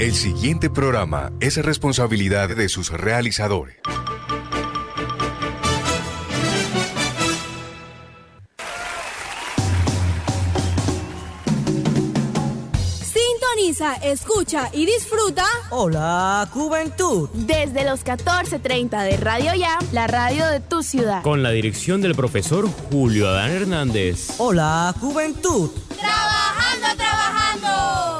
El siguiente programa es responsabilidad de sus realizadores. Sintoniza, escucha y disfruta. Hola, Juventud. Desde los 14:30 de Radio Ya, la radio de tu ciudad. Con la dirección del profesor Julio Adán Hernández. Hola, Juventud. Trabajando, trabajando.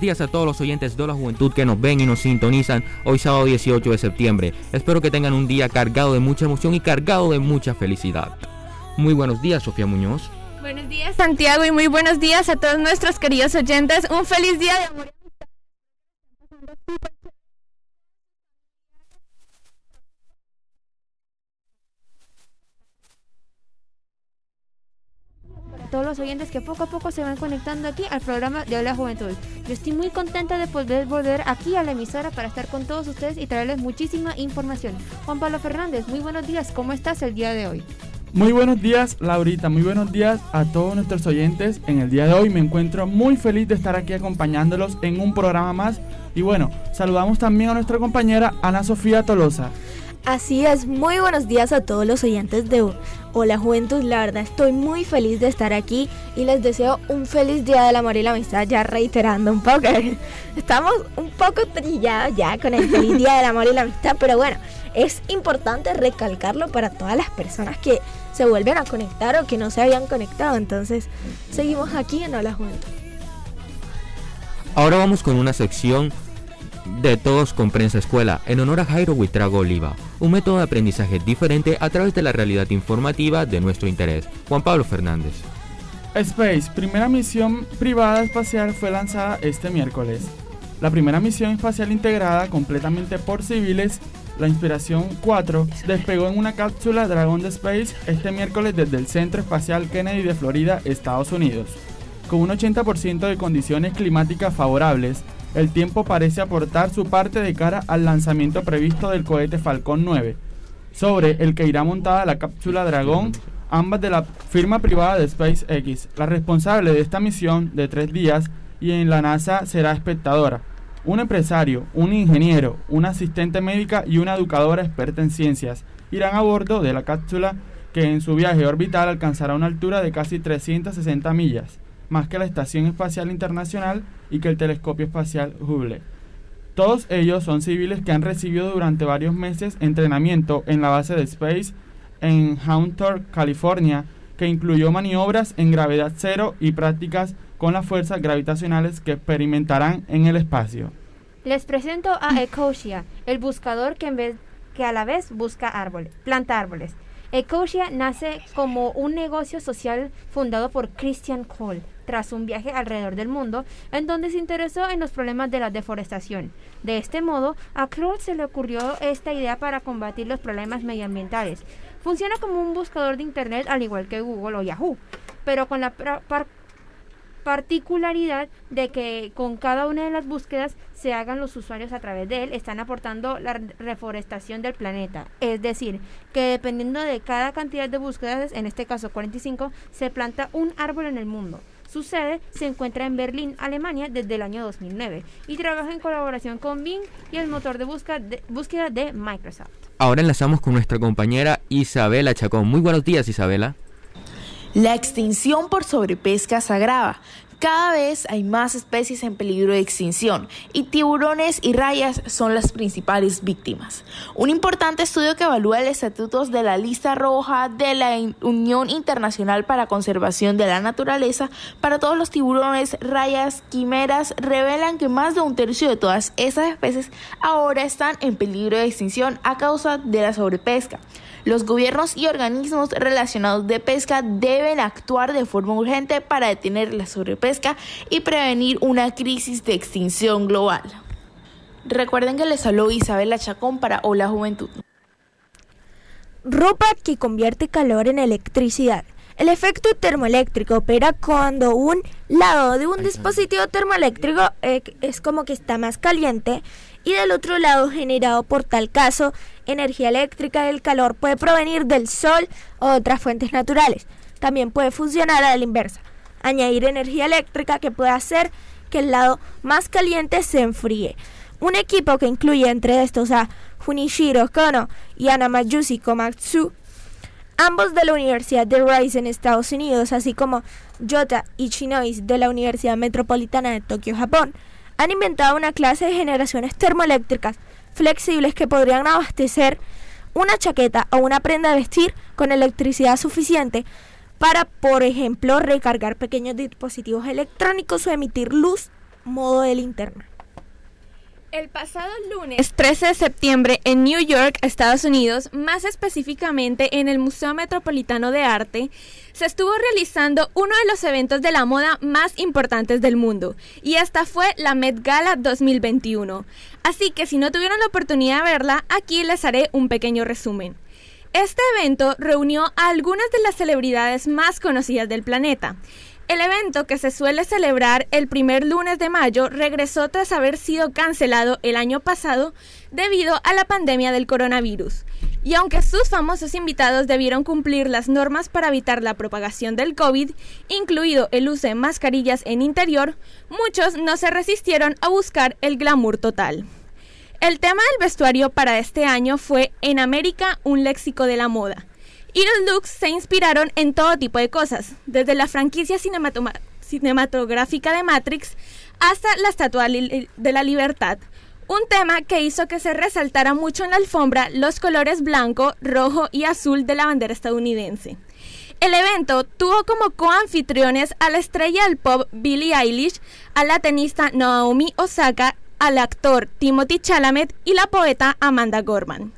días a todos los oyentes de la juventud que nos ven y nos sintonizan hoy sábado 18 de septiembre. Espero que tengan un día cargado de mucha emoción y cargado de mucha felicidad. Muy buenos días, Sofía Muñoz. Buenos días, Santiago, y muy buenos días a todos nuestros queridos oyentes. Un feliz día de amor. Todos los oyentes que poco a poco se van conectando aquí al programa de Hola Juventud. Yo estoy muy contenta de poder volver aquí a la emisora para estar con todos ustedes y traerles muchísima información. Juan Pablo Fernández, muy buenos días, ¿cómo estás el día de hoy? Muy buenos días, Laurita. Muy buenos días a todos nuestros oyentes. En el día de hoy me encuentro muy feliz de estar aquí acompañándolos en un programa más. Y bueno, saludamos también a nuestra compañera Ana Sofía Tolosa. Así es, muy buenos días a todos los oyentes de Hola Juventud, la verdad estoy muy feliz de estar aquí y les deseo un feliz día del amor y la amistad, ya reiterando un poco, estamos un poco trillados ya con el feliz día del amor y la amistad, pero bueno, es importante recalcarlo para todas las personas que se vuelven a conectar o que no se habían conectado, entonces seguimos aquí en Hola Juventud. Ahora vamos con una sección de Todos con Prensa Escuela en honor a Jairo Huitrago Oliva, un método de aprendizaje diferente a través de la realidad informativa de nuestro interés. Juan Pablo Fernández. Space, primera misión privada espacial, fue lanzada este miércoles. La primera misión espacial integrada completamente por civiles, la Inspiración 4, despegó en una cápsula Dragon de Space este miércoles desde el Centro Espacial Kennedy de Florida, Estados Unidos. Con un 80% de condiciones climáticas favorables, el tiempo parece aportar su parte de cara al lanzamiento previsto del cohete Falcon 9, sobre el que irá montada la cápsula Dragón, ambas de la firma privada de SpaceX. La responsable de esta misión de tres días y en la NASA será espectadora. Un empresario, un ingeniero, una asistente médica y una educadora experta en ciencias irán a bordo de la cápsula que en su viaje orbital alcanzará una altura de casi 360 millas, más que la Estación Espacial Internacional y que el Telescopio Espacial Hubble. Todos ellos son civiles que han recibido durante varios meses entrenamiento en la base de Space en Hauntor, California, que incluyó maniobras en gravedad cero y prácticas con las fuerzas gravitacionales que experimentarán en el espacio. Les presento a Ecosia, el buscador que, que a la vez busca árboles, planta árboles. Ecosia nace como un negocio social fundado por Christian Cole tras un viaje alrededor del mundo en donde se interesó en los problemas de la deforestación. De este modo, a Claude se le ocurrió esta idea para combatir los problemas medioambientales. Funciona como un buscador de Internet al igual que Google o Yahoo, pero con la particularidad de que con cada una de las búsquedas se hagan los usuarios a través de él, están aportando la re- reforestación del planeta. Es decir, que dependiendo de cada cantidad de búsquedas, en este caso 45, se planta un árbol en el mundo. Su sede se encuentra en Berlín, Alemania, desde el año 2009 y trabaja en colaboración con Bing y el motor de búsqueda de, búsqueda de Microsoft. Ahora enlazamos con nuestra compañera Isabela Chacón. Muy buenos días, Isabela. La extinción por sobrepesca se agrava. Cada vez hay más especies en peligro de extinción y tiburones y rayas son las principales víctimas. Un importante estudio que evalúa el estatutos de la lista roja de la Unión Internacional para Conservación de la Naturaleza para todos los tiburones, rayas, quimeras revelan que más de un tercio de todas esas especies ahora están en peligro de extinción a causa de la sobrepesca. Los gobiernos y organismos relacionados de pesca deben actuar de forma urgente para detener la sobrepesca y prevenir una crisis de extinción global. Recuerden que les habló Isabela Chacón para Hola Juventud. Ropa que convierte calor en electricidad. El efecto termoeléctrico opera cuando un lado de un dispositivo termoeléctrico eh, es como que está más caliente y del otro lado generado por tal caso energía eléctrica del calor puede provenir del sol o otras fuentes naturales. También puede funcionar a la inversa, añadir energía eléctrica que puede hacer que el lado más caliente se enfríe. Un equipo que incluye entre estos a Junichiro Kono y Anamayushi Komatsu, ambos de la Universidad de Rice en Estados Unidos, así como Yota Ichinois de la Universidad Metropolitana de Tokio, Japón, han inventado una clase de generaciones termoeléctricas flexibles que podrían abastecer una chaqueta o una prenda de vestir con electricidad suficiente para, por ejemplo, recargar pequeños dispositivos electrónicos o emitir luz modo de linterna. El pasado lunes 13 de septiembre en New York, Estados Unidos, más específicamente en el Museo Metropolitano de Arte, se estuvo realizando uno de los eventos de la moda más importantes del mundo, y esta fue la Met Gala 2021. Así que si no tuvieron la oportunidad de verla, aquí les haré un pequeño resumen. Este evento reunió a algunas de las celebridades más conocidas del planeta, el evento que se suele celebrar el primer lunes de mayo regresó tras haber sido cancelado el año pasado debido a la pandemia del coronavirus. Y aunque sus famosos invitados debieron cumplir las normas para evitar la propagación del COVID, incluido el uso de mascarillas en interior, muchos no se resistieron a buscar el glamour total. El tema del vestuario para este año fue En América, un léxico de la moda y los looks se inspiraron en todo tipo de cosas, desde la franquicia cinematográfica de Matrix hasta la Estatua de la Libertad. Un tema que hizo que se resaltara mucho en la alfombra los colores blanco, rojo y azul de la bandera estadounidense. El evento tuvo como coanfitriones a la estrella del pop Billie Eilish, a la tenista Naomi Osaka, al actor Timothy Chalamet y la poeta Amanda Gorman.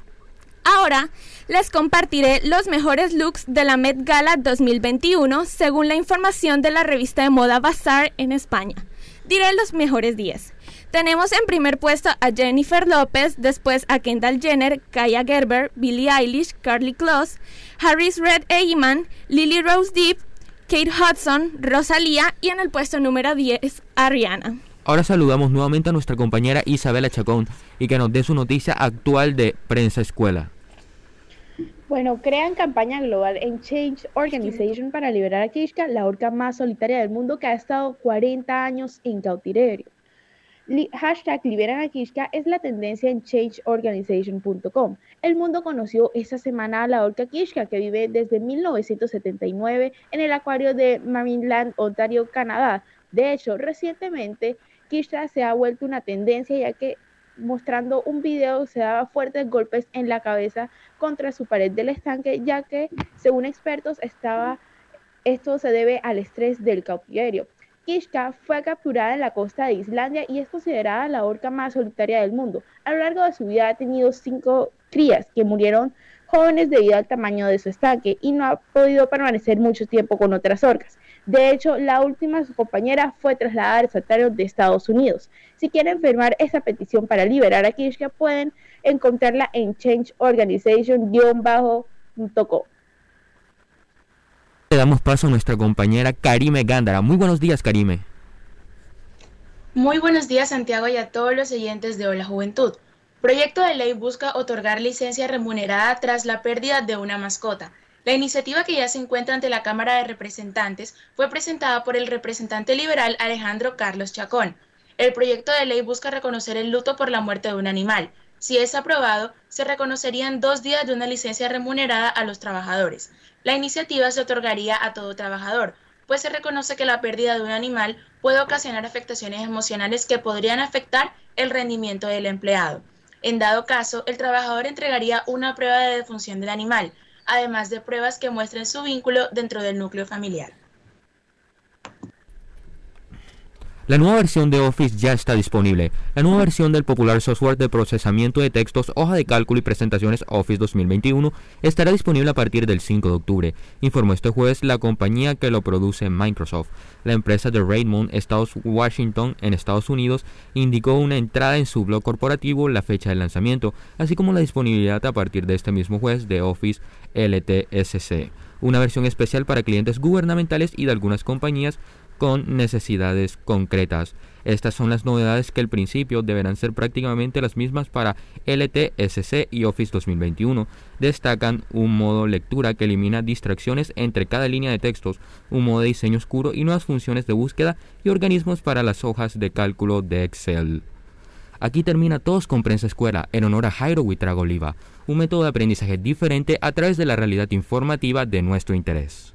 Ahora les compartiré los mejores looks de la Met Gala 2021 según la información de la revista de moda Bazaar en España. Diré los mejores 10. Tenemos en primer puesto a Jennifer López, después a Kendall Jenner, Kaya Gerber, Billie Eilish, Carly Kloss, Harris Red Eggman, Lily Rose Deep, Kate Hudson, Rosalía y en el puesto número 10 a Rihanna. Ahora saludamos nuevamente a nuestra compañera Isabela Chacón y que nos dé su noticia actual de Prensa Escuela. Bueno, crean campaña global en Change Organization para liberar a Kishka, la orca más solitaria del mundo que ha estado 40 años en cautiverio. hashtag Liberan a Kishka es la tendencia en changeorganization.com. El mundo conoció esta semana a la orca Kishka, que vive desde 1979 en el acuario de Marineland, Ontario, Canadá. De hecho, recientemente Kishka se ha vuelto una tendencia ya que mostrando un video se daba fuertes golpes en la cabeza contra su pared del estanque, ya que, según expertos, estaba, esto se debe al estrés del cautiverio. Kishka fue capturada en la costa de Islandia y es considerada la orca más solitaria del mundo. A lo largo de su vida ha tenido cinco crías que murieron jóvenes debido al tamaño de su estanque y no ha podido permanecer mucho tiempo con otras orcas. De hecho, la última su compañera fue trasladada al santuario de Estados Unidos. Si quieren firmar esa petición para liberar a Kishka, pueden encontrarla en changeorganization-com. Le damos paso a nuestra compañera Karime Gándara. Muy buenos días, Karime. Muy buenos días, Santiago, y a todos los oyentes de Hola Juventud. Proyecto de ley busca otorgar licencia remunerada tras la pérdida de una mascota. La iniciativa que ya se encuentra ante la Cámara de Representantes fue presentada por el representante liberal Alejandro Carlos Chacón. El proyecto de ley busca reconocer el luto por la muerte de un animal. Si es aprobado, se reconocerían dos días de una licencia remunerada a los trabajadores. La iniciativa se otorgaría a todo trabajador, pues se reconoce que la pérdida de un animal puede ocasionar afectaciones emocionales que podrían afectar el rendimiento del empleado. En dado caso, el trabajador entregaría una prueba de defunción del animal, además de pruebas que muestren su vínculo dentro del núcleo familiar. La nueva versión de Office ya está disponible. La nueva versión del popular software de procesamiento de textos, hoja de cálculo y presentaciones Office 2021 estará disponible a partir del 5 de octubre, informó este jueves la compañía que lo produce Microsoft. La empresa de Raymond, Estados Washington, en Estados Unidos, indicó una entrada en su blog corporativo la fecha de lanzamiento, así como la disponibilidad a partir de este mismo jueves de Office LTSC una versión especial para clientes gubernamentales y de algunas compañías con necesidades concretas. Estas son las novedades que al principio deberán ser prácticamente las mismas para LTSC y Office 2021. Destacan un modo lectura que elimina distracciones entre cada línea de textos, un modo de diseño oscuro y nuevas funciones de búsqueda y organismos para las hojas de cálculo de Excel. Aquí termina Todos con Prensa Escuela en honor a Jairo Huitrago Oliva, un método de aprendizaje diferente a través de la realidad informativa de nuestro interés.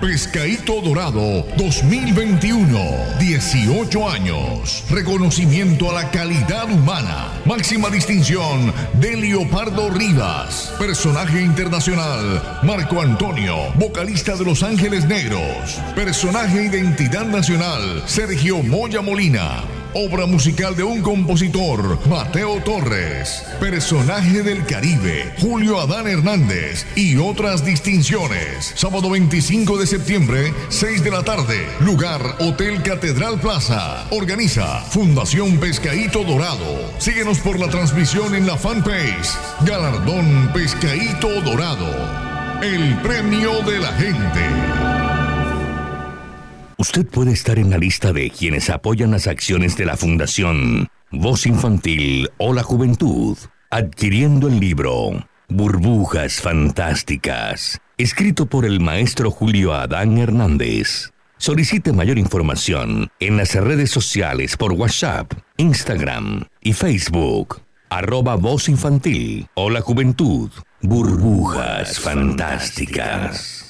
Pescaíto Dorado 2021. 18 años. Reconocimiento a la calidad humana. Máxima distinción de Leopardo Rivas. Personaje internacional Marco Antonio, vocalista de Los Ángeles Negros. Personaje identidad nacional Sergio Moya Molina. Obra musical de un compositor, Mateo Torres. Personaje del Caribe, Julio Adán Hernández. Y otras distinciones. Sábado 25 de septiembre, 6 de la tarde. Lugar, Hotel Catedral Plaza. Organiza Fundación Pescaíto Dorado. Síguenos por la transmisión en la fanpage. Galardón Pescaíto Dorado. El premio de la gente. Usted puede estar en la lista de quienes apoyan las acciones de la Fundación Voz Infantil o la Juventud, adquiriendo el libro Burbujas Fantásticas, escrito por el maestro Julio Adán Hernández. Solicite mayor información en las redes sociales por WhatsApp, Instagram y Facebook. Arroba Voz Infantil o la Juventud. Burbujas Fantásticas.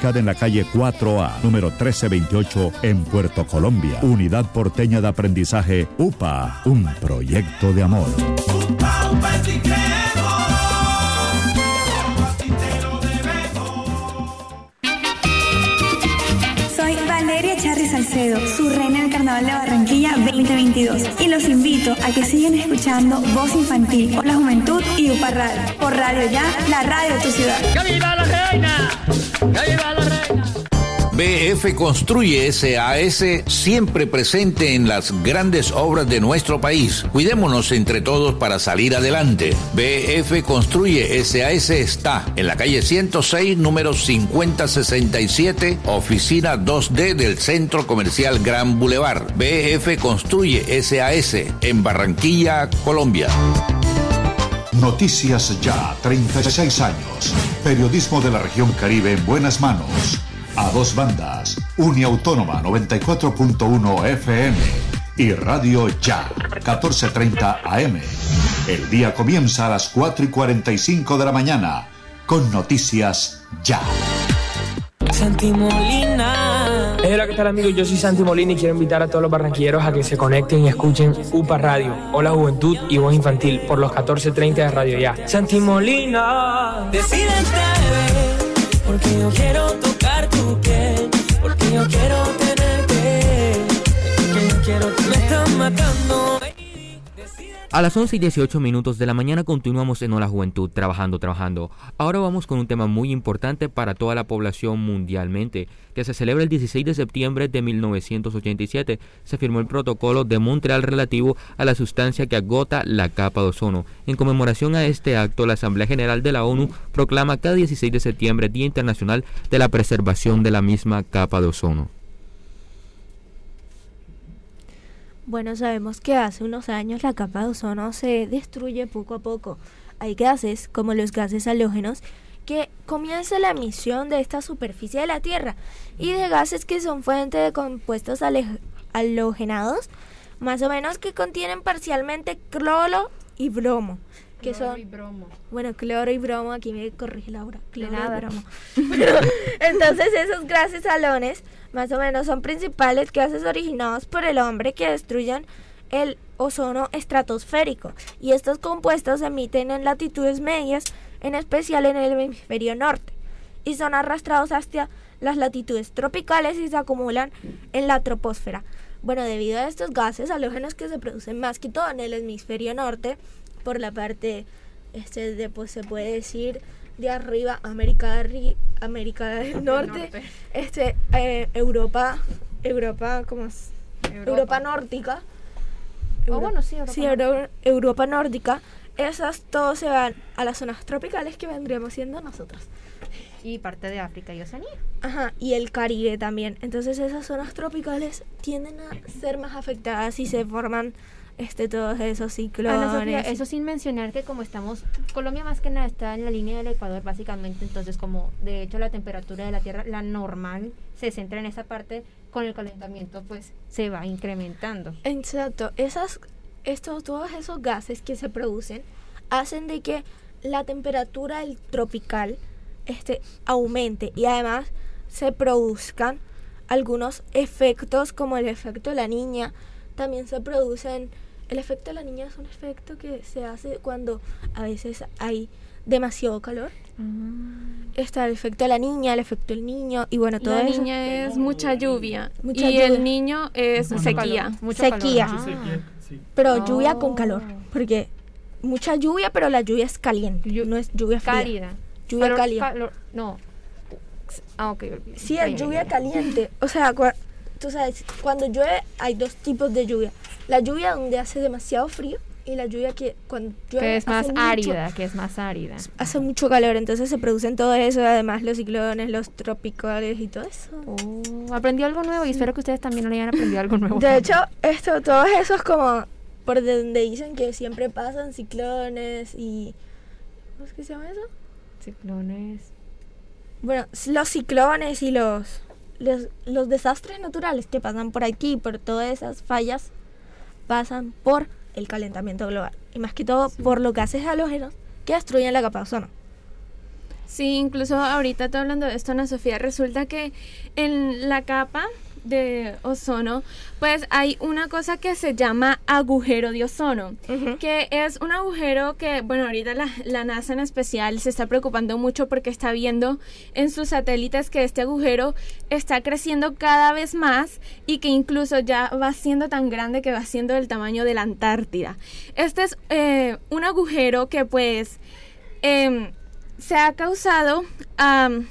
en la calle 4A, número 1328, en Puerto Colombia. Unidad Porteña de Aprendizaje UPA, un proyecto de amor. Soy Valeria Charri Salcedo, su reina del Carnaval de Barranquilla 2022. Y los invito a que sigan escuchando Voz Infantil por la Juventud y UPA Radio. Por Radio Ya, la radio de tu ciudad. ¡Que viva la reina! ¡Que viva la reina! BF Construye SAS siempre presente en las grandes obras de nuestro país. Cuidémonos entre todos para salir adelante. BF Construye SAS está en la calle 106, número 5067, oficina 2D del Centro Comercial Gran Boulevard. BF Construye SAS en Barranquilla, Colombia. Noticias Ya, 36 años. Periodismo de la región Caribe en buenas manos. A dos bandas. Uniautónoma 94.1 FM y Radio Ya, 14.30 AM. El día comienza a las 4 y 45 de la mañana con Noticias Ya. Santi Molina. Hola, ¿qué tal amigos? Yo soy Santi Molina y quiero invitar a todos los barranquilleros a que se conecten y escuchen UPA Radio, Hola Juventud y Voz Infantil por los 14.30 de Radio Ya. Santi Molina. Decídete, porque yo quiero tocar tu piel, porque yo quiero tenerte, porque yo quiero me estás matando. A las 11 y 18 minutos de la mañana continuamos en Hola Juventud, trabajando, trabajando. Ahora vamos con un tema muy importante para toda la población mundialmente, que se celebra el 16 de septiembre de 1987. Se firmó el protocolo de Montreal relativo a la sustancia que agota la capa de ozono. En conmemoración a este acto, la Asamblea General de la ONU proclama cada 16 de septiembre Día Internacional de la Preservación de la misma capa de ozono. Bueno, sabemos que hace unos años la capa de ozono se destruye poco a poco. Hay gases, como los gases halógenos, que comienza la emisión de esta superficie de la Tierra y de gases que son fuente de compuestos halogenados, más o menos que contienen parcialmente cloro y bromo. Que Cloro son, y bromo. Bueno, cloro y bromo, aquí me corrige Laura. Cloro nada. y bromo. Entonces esos gases halones, más o menos, son principales gases originados por el hombre que destruyen el ozono estratosférico. Y estos compuestos se emiten en latitudes medias, en especial en el hemisferio norte, y son arrastrados hacia las latitudes tropicales y se acumulan en la troposfera. Bueno, debido a estos gases halógenos que se producen más que todo en el hemisferio norte, por la parte, este, de, pues se puede decir, de arriba, América, América del norte, norte. este, eh, Europa, Europa, ¿cómo es? Europa, nórdica. Oh, bueno, sí, Europa Sí, Euro- Europa nórdica. Esas todos se van a las zonas tropicales que vendríamos siendo nosotros. Y parte de África y Oceanía. Ajá, y el Caribe también. Entonces esas zonas tropicales tienden a ser más afectadas y se forman este todos esos ciclones. Ana Sofía, eso sin mencionar que como estamos, Colombia más que nada está en la línea del Ecuador básicamente, entonces como de hecho la temperatura de la Tierra, la normal, se centra en esa parte, con el calentamiento pues se va incrementando. Exacto, esas, estos, todos esos gases que se producen hacen de que la temperatura del tropical este, aumente y además se produzcan algunos efectos como el efecto de la niña. También se producen, el efecto de la niña es un efecto que se hace cuando a veces hay demasiado calor. Está el efecto de la niña, el efecto del niño y bueno, todo La eso. niña es mucha lluvia Mucha y lluvia. el niño es Mucho sequía. calor, mucho Sequía. calor. Ah. Pero lluvia con calor, porque mucha lluvia, pero la lluvia es caliente, no es lluvia fría. Cálida. Lluvia cálida. calor- no. Ah, ok. Sí, es lluvia caliente. O sea, tú sabes, cuando llueve hay dos tipos de lluvia. La lluvia donde hace demasiado frío y la lluvia que cuando llueve Que es más mucho- árida, que es más árida. hace mucho calor, entonces se producen todo eso, además los ciclones, los tropicales y todo eso. Oh, aprendí algo nuevo y espero que ustedes también hayan aprendido algo nuevo. De hecho, esto, todos esos como por donde dicen que siempre pasan ciclones y ¿cómo es que se llama eso? Ciclones. Bueno, los ciclones y los, los los desastres naturales que pasan por aquí, por todas esas fallas, pasan por el calentamiento global y más que todo por los gases halógenos que destruyen la capa de ozono. Sí, incluso ahorita estoy hablando de esto, Ana Sofía, resulta que en la capa de ozono, pues hay una cosa que se llama agujero de ozono, que es un agujero que, bueno, ahorita la, la NASA en especial se está preocupando mucho porque está viendo en sus satélites que este agujero está creciendo cada vez más y que incluso ya va siendo tan grande que va siendo del tamaño de la Antártida. Este es eh, un agujero que pues em, se ha causado am,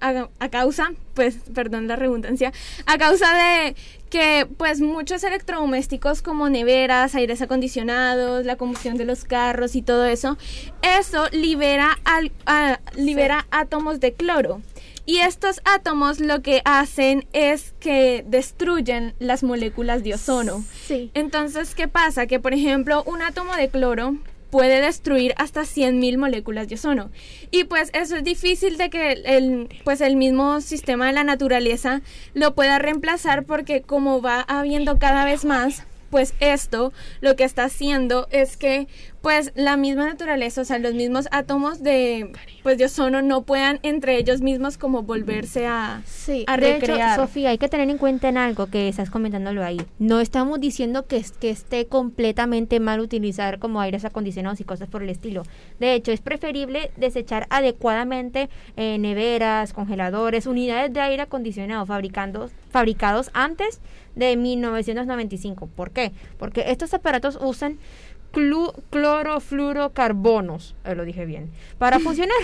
a, a causa, pues, perdón la redundancia, a causa de que pues muchos electrodomésticos como neveras, aires acondicionados, la combustión de los carros y todo eso, eso libera, al, a- libera átomos de cloro. Y estos átomos lo que hacen es que destruyen las moléculas de ozono. Sí. Entonces, ¿qué pasa? Que, por ejemplo, un átomo de cloro puede destruir hasta 100.000 moléculas de ozono. Y pues eso es difícil de que el, pues el mismo sistema de la naturaleza lo pueda reemplazar porque como va habiendo cada vez más, pues esto lo que está haciendo es que pues la misma naturaleza, o sea, los mismos átomos de pues de ozono no puedan entre ellos mismos como volverse a, a de hecho, recrear. Sofía, hay que tener en cuenta en algo que estás comentándolo ahí. No estamos diciendo que, que esté completamente mal utilizar como aires acondicionados y cosas por el estilo. De hecho, es preferible desechar adecuadamente eh, neveras, congeladores, unidades de aire acondicionado fabricando, fabricados antes de 1995. ¿Por qué? Porque estos aparatos usan clorofluorocarbonos, eh, lo dije bien, para funcionar.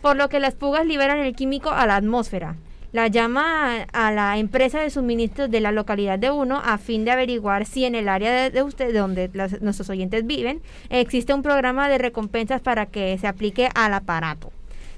Por lo que las fugas liberan el químico a la atmósfera. La llama a, a la empresa de suministros de la localidad de uno a fin de averiguar si en el área de, de usted, de donde las- nuestros oyentes viven, existe un programa de recompensas para que se aplique al aparato.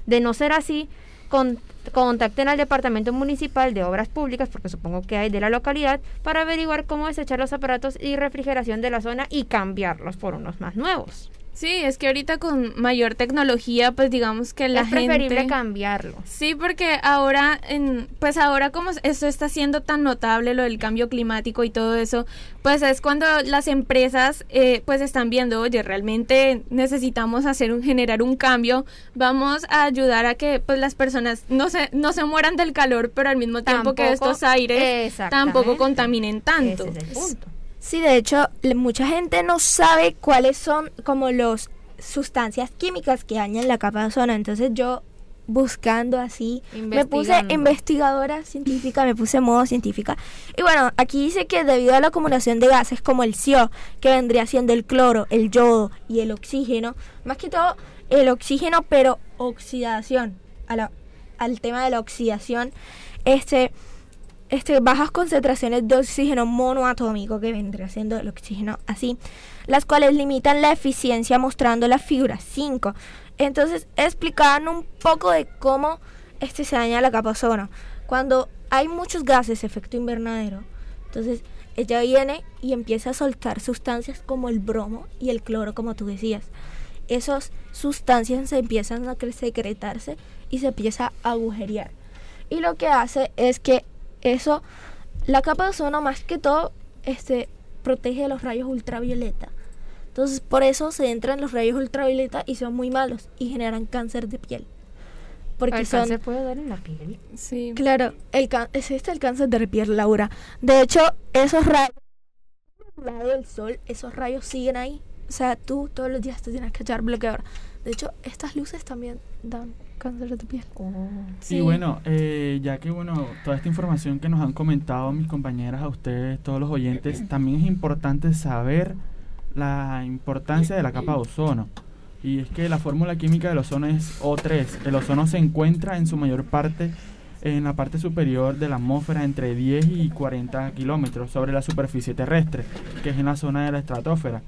De no ser así, con- contacten al Departamento Municipal de Obras Públicas, porque supongo que hay de la localidad, para averiguar cómo desechar los aparatos y refrigeración de la zona y cambiarlos por unos más nuevos. Sí, es que ahorita con mayor tecnología, pues digamos que la es preferible gente... cambiarlo. Sí, porque ahora, en, pues ahora como eso está siendo tan notable, lo del cambio climático y todo eso, pues es cuando las empresas eh, pues están viendo, oye, realmente necesitamos hacer un, generar un cambio, vamos a ayudar a que pues las personas no se, no se mueran del calor, pero al mismo tiempo que estos aires tampoco contaminen tanto. Ese es el punto. Sí, de hecho, mucha gente no sabe cuáles son como los sustancias químicas que dañan la capa de ozono. Entonces yo buscando así, me puse investigadora científica, me puse modo científica. Y bueno, aquí dice que debido a la acumulación de gases como el CO, que vendría siendo el cloro, el yodo y el oxígeno, más que todo el oxígeno, pero oxidación, a la- al tema de la oxidación, este este, bajas concentraciones de oxígeno monoatómico, que vendría siendo el oxígeno así, las cuales limitan la eficiencia mostrando la figura 5. Entonces explicaban un poco de cómo este se daña la capa ozono. Cuando hay muchos gases, efecto invernadero, entonces ella viene y empieza a soltar sustancias como el bromo y el cloro, como tú decías. Esas sustancias se empiezan a cre- secretarse y se empieza a agujerear. Y lo que hace es que eso, la capa de ozono más que todo, este, protege de los rayos ultravioleta. Entonces por eso se entran los rayos ultravioleta y son muy malos y generan cáncer de piel. Porque ¿El son, cáncer puede dar en la piel? Sí. Claro, el can- existe el cáncer de piel, Laura. De hecho, esos rayos lado del sol, esos rayos siguen ahí. O sea, tú todos los días te tienes que echar bloqueador. De hecho, estas luces también dan cáncer de piel. Y bueno, eh, ya que bueno, toda esta información que nos han comentado mis compañeras, a ustedes, todos los oyentes, también es importante saber la importancia de la capa de ozono. Y es que la fórmula química del ozono es O3. El ozono se encuentra en su mayor parte en la parte superior de la atmósfera entre 10 y 40 kilómetros sobre la superficie terrestre, que es en la zona de la estratosfera.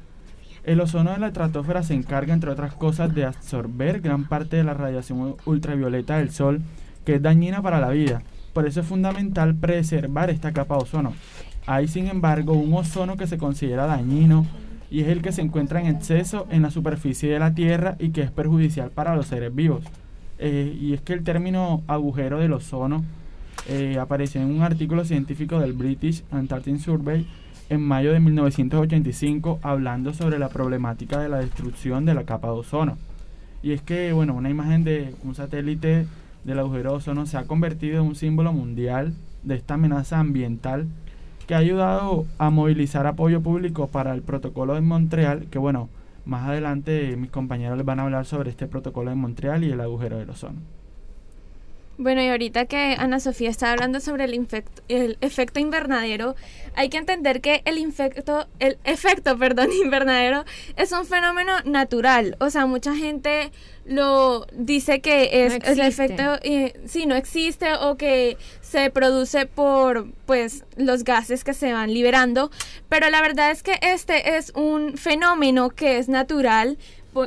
El ozono de la estratosfera se encarga, entre otras cosas, de absorber gran parte de la radiación ultravioleta del Sol, que es dañina para la vida. Por eso es fundamental preservar esta capa de ozono. Hay, sin embargo, un ozono que se considera dañino y es el que se encuentra en exceso en la superficie de la Tierra y que es perjudicial para los seres vivos. Eh, y es que el término agujero del ozono eh, apareció en un artículo científico del British Antarctic Survey en mayo de 1985 hablando sobre la problemática de la destrucción de la capa de ozono. Y es que, bueno, una imagen de un satélite del agujero de ozono se ha convertido en un símbolo mundial de esta amenaza ambiental que ha ayudado a movilizar apoyo público para el protocolo de Montreal, que bueno, más adelante mis compañeros les van a hablar sobre este protocolo de Montreal y el agujero del ozono. Bueno, y ahorita que Ana Sofía está hablando sobre el, el efecto invernadero, hay que entender que el, infecto, el efecto perdón, invernadero es un fenómeno natural. O sea, mucha gente lo dice que es, el efecto, eh, sí, no existe o que se produce por pues los gases que se van liberando, pero la verdad es que este es un fenómeno que es natural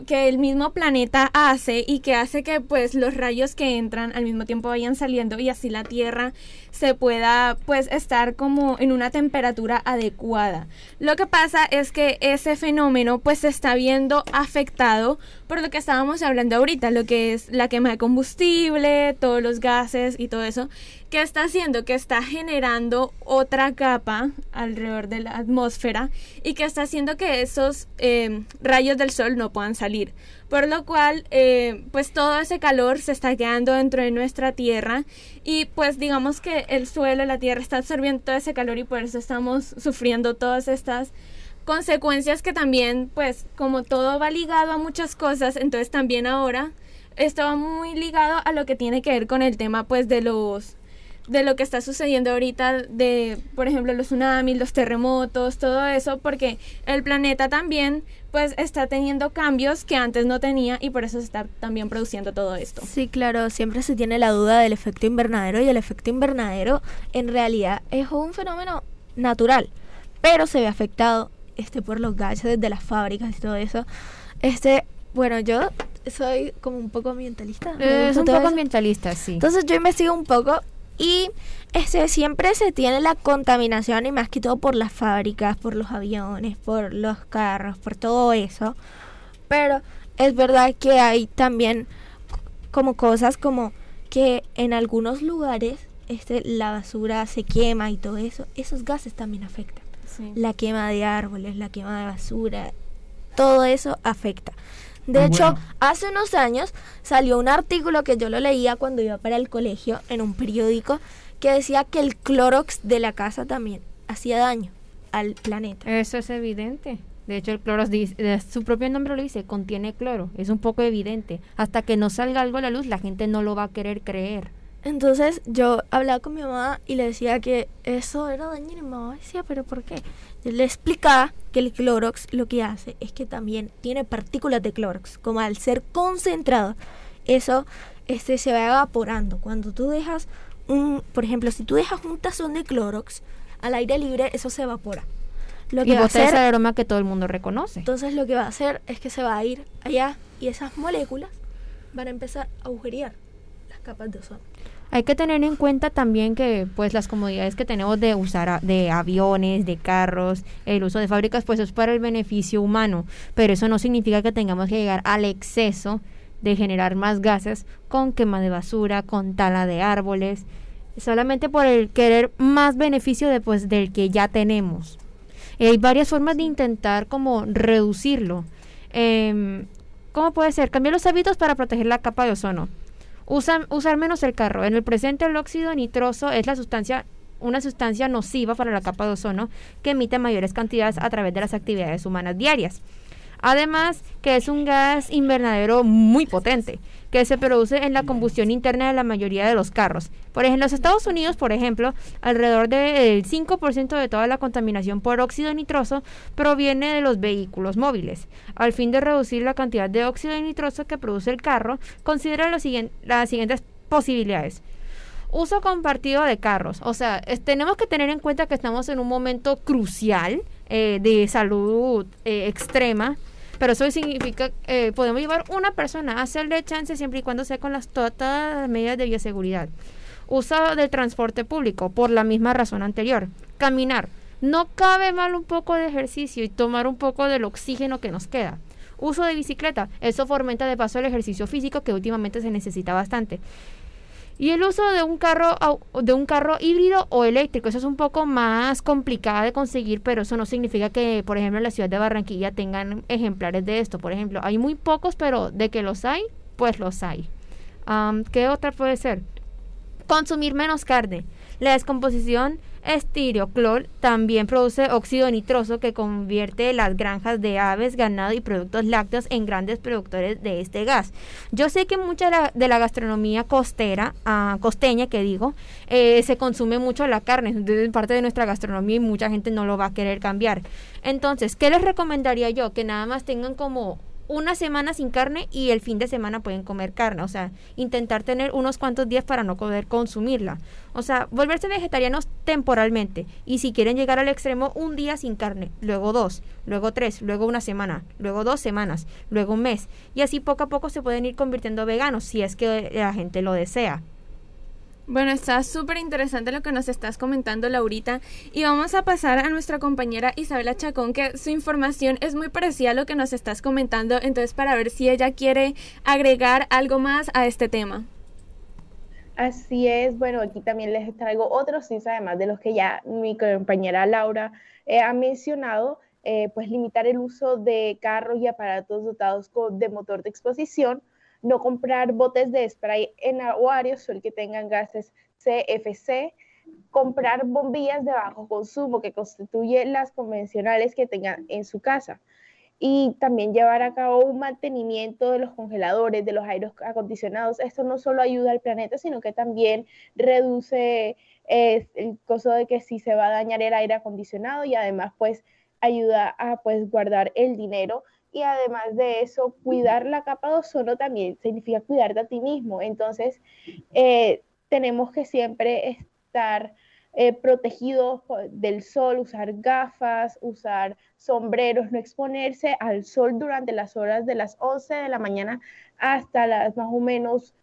que el mismo planeta hace y que hace que pues los rayos que entran al mismo tiempo vayan saliendo y así la Tierra se pueda pues estar como en una temperatura adecuada. Lo que pasa es que ese fenómeno pues se está viendo afectado por lo que estábamos hablando ahorita, lo que es la quema de combustible, todos los gases y todo eso, que está haciendo que está generando otra capa alrededor de la atmósfera y que está haciendo que esos eh, rayos del sol no puedan salir por lo cual eh, pues todo ese calor se está quedando dentro de nuestra tierra y pues digamos que el suelo, la tierra está absorbiendo todo ese calor y por eso estamos sufriendo todas estas consecuencias que también pues como todo va ligado a muchas cosas, entonces también ahora esto va muy ligado a lo que tiene que ver con el tema pues de los de lo que está sucediendo ahorita de, por ejemplo, los tsunamis, los terremotos, todo eso, porque el planeta también pues está teniendo cambios que antes no tenía y por eso se está también produciendo todo esto. Sí, claro, siempre se tiene la duda del efecto invernadero y el efecto invernadero en realidad es un fenómeno natural, pero se ve afectado este por los gases de las fábricas y todo eso. Este, bueno, yo soy como un poco ambientalista. Es un poco ambientalista, sí. Entonces yo investigo un poco y este, siempre se tiene la contaminación y más que todo por las fábricas, por los aviones, por los carros, por todo eso. Pero es verdad que hay también como cosas como que en algunos lugares este, la basura se quema y todo eso. Esos gases también afectan. La quema de árboles, la quema de basura, todo eso afecta. De hecho, hace unos años salió un artículo que yo lo leía cuando iba para el colegio en un periódico que decía que el clorox de la casa también hacía daño al planeta. Eso es evidente. De hecho, el cloro, su propio nombre lo dice, contiene cloro. Es un poco evidente. Hasta que no salga algo a la luz, la gente no lo va a querer creer. Entonces yo hablaba con mi mamá y le decía que eso era dañino y mi mamá decía, pero ¿por qué? Yo le explicaba que el Clorox lo que hace es que también tiene partículas de Clorox, como al ser concentrado, eso este, se va evaporando. Cuando tú dejas un, por ejemplo, si tú dejas un tazón de Clorox al aire libre, eso se evapora. Lo que y va a hacer, aroma que todo el mundo reconoce. Entonces lo que va a hacer es que se va a ir allá y esas moléculas van a empezar a agujerear las capas de ozono. Hay que tener en cuenta también que pues las comodidades que tenemos de usar de aviones, de carros, el uso de fábricas pues es para el beneficio humano, pero eso no significa que tengamos que llegar al exceso de generar más gases con quema de basura, con tala de árboles, solamente por el querer más beneficio después del que ya tenemos. hay varias formas de intentar como reducirlo. Eh, ¿Cómo puede ser? Cambiar los hábitos para proteger la capa de ozono usar menos el carro. En el presente el óxido nitroso es la sustancia una sustancia nociva para la capa de ozono que emite mayores cantidades a través de las actividades humanas diarias. Además, que es un gas invernadero muy potente que se produce en la combustión interna de la mayoría de los carros. Por ejemplo, en los Estados Unidos, por ejemplo, alrededor del 5% de toda la contaminación por óxido nitroso proviene de los vehículos móviles. Al fin de reducir la cantidad de óxido nitroso que produce el carro, considera las siguientes posibilidades. Uso compartido de carros. O sea, tenemos que tener en cuenta que estamos en un momento crucial eh, de salud eh, extrema pero eso significa eh, podemos llevar una persona a hacerle chance siempre y cuando sea con las todas las medidas de bioseguridad. Uso del transporte público por la misma razón anterior. Caminar. No cabe mal un poco de ejercicio y tomar un poco del oxígeno que nos queda. Uso de bicicleta. Eso fomenta de paso el ejercicio físico que últimamente se necesita bastante. Y el uso de un carro de un carro híbrido o eléctrico, eso es un poco más complicado de conseguir, pero eso no significa que, por ejemplo, en la ciudad de Barranquilla tengan ejemplares de esto. Por ejemplo, hay muy pocos, pero de que los hay, pues los hay. ¿Qué otra puede ser? Consumir menos carne. La descomposición Estireoclor también produce óxido nitroso que convierte las granjas de aves, ganado y productos lácteos en grandes productores de este gas. Yo sé que mucha de la gastronomía costera, ah, costeña que digo, eh, se consume mucho la carne, es parte de nuestra gastronomía y mucha gente no lo va a querer cambiar. Entonces, ¿qué les recomendaría yo? Que nada más tengan como una semana sin carne y el fin de semana pueden comer carne. O sea, intentar tener unos cuantos días para no poder consumirla. O sea, volverse vegetarianos temporalmente. Y si quieren llegar al extremo, un día sin carne, luego dos, luego tres, luego una semana, luego dos semanas, luego un mes. Y así poco a poco se pueden ir convirtiendo veganos si es que la gente lo desea. Bueno, está súper interesante lo que nos estás comentando, Laurita. Y vamos a pasar a nuestra compañera Isabela Chacón, que su información es muy parecida a lo que nos estás comentando. Entonces, para ver si ella quiere agregar algo más a este tema. Así es, bueno, aquí también les traigo otros tips, además de los que ya mi compañera Laura eh, ha mencionado, eh, pues limitar el uso de carros y aparatos dotados de motor de exposición no comprar botes de spray en aguarios el que tengan gases CFC, comprar bombillas de bajo consumo que constituyen las convencionales que tengan en su casa y también llevar a cabo un mantenimiento de los congeladores, de los aires acondicionados. Esto no solo ayuda al planeta, sino que también reduce eh, el costo de que si se va a dañar el aire acondicionado y además pues ayuda a pues guardar el dinero y además de eso, cuidar la capa de ozono también significa cuidarte a ti mismo. Entonces, eh, tenemos que siempre estar eh, protegidos del sol, usar gafas, usar sombreros, no exponerse al sol durante las horas de las 11 de la mañana hasta las más o menos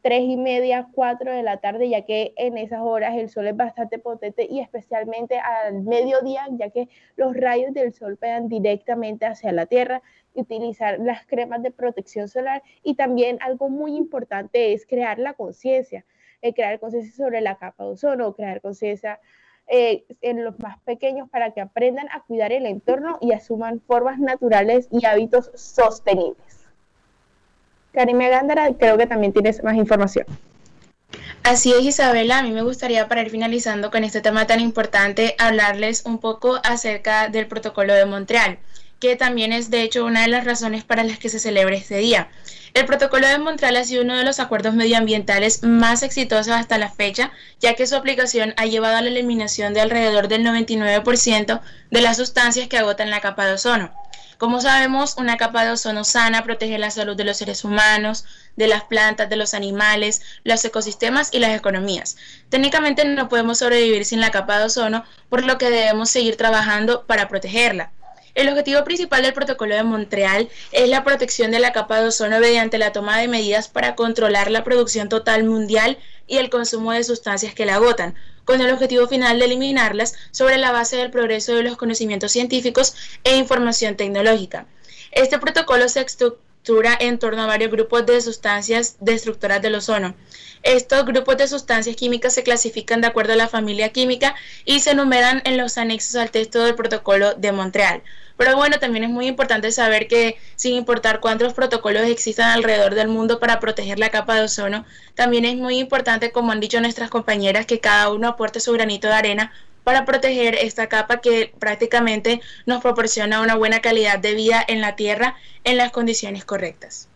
tres y media, cuatro de la tarde, ya que en esas horas el sol es bastante potente y especialmente al mediodía, ya que los rayos del sol pegan directamente hacia la tierra, utilizar las cremas de protección solar y también algo muy importante es crear la conciencia, eh, crear conciencia sobre la capa de ozono, crear conciencia eh, en los más pequeños para que aprendan a cuidar el entorno y asuman formas naturales y hábitos sostenibles. Karime Gándara, creo que también tienes más información. Así es, Isabela. A mí me gustaría, para ir finalizando con este tema tan importante, hablarles un poco acerca del protocolo de Montreal, que también es, de hecho, una de las razones para las que se celebra este día. El protocolo de Montreal ha sido uno de los acuerdos medioambientales más exitosos hasta la fecha, ya que su aplicación ha llevado a la eliminación de alrededor del 99% de las sustancias que agotan la capa de ozono. Como sabemos, una capa de ozono sana protege la salud de los seres humanos, de las plantas, de los animales, los ecosistemas y las economías. Técnicamente no podemos sobrevivir sin la capa de ozono, por lo que debemos seguir trabajando para protegerla. El objetivo principal del protocolo de Montreal es la protección de la capa de ozono mediante la toma de medidas para controlar la producción total mundial y el consumo de sustancias que la agotan, con el objetivo final de eliminarlas sobre la base del progreso de los conocimientos científicos e información tecnológica. Este protocolo se en torno a varios grupos de sustancias destructoras del ozono. Estos grupos de sustancias químicas se clasifican de acuerdo a la familia química y se enumeran en los anexos al texto del protocolo de Montreal. Pero bueno, también es muy importante saber que sin importar cuántos protocolos existan alrededor del mundo para proteger la capa de ozono, también es muy importante, como han dicho nuestras compañeras, que cada uno aporte su granito de arena para proteger esta capa que prácticamente nos proporciona una buena calidad de vida en la Tierra en las condiciones correctas.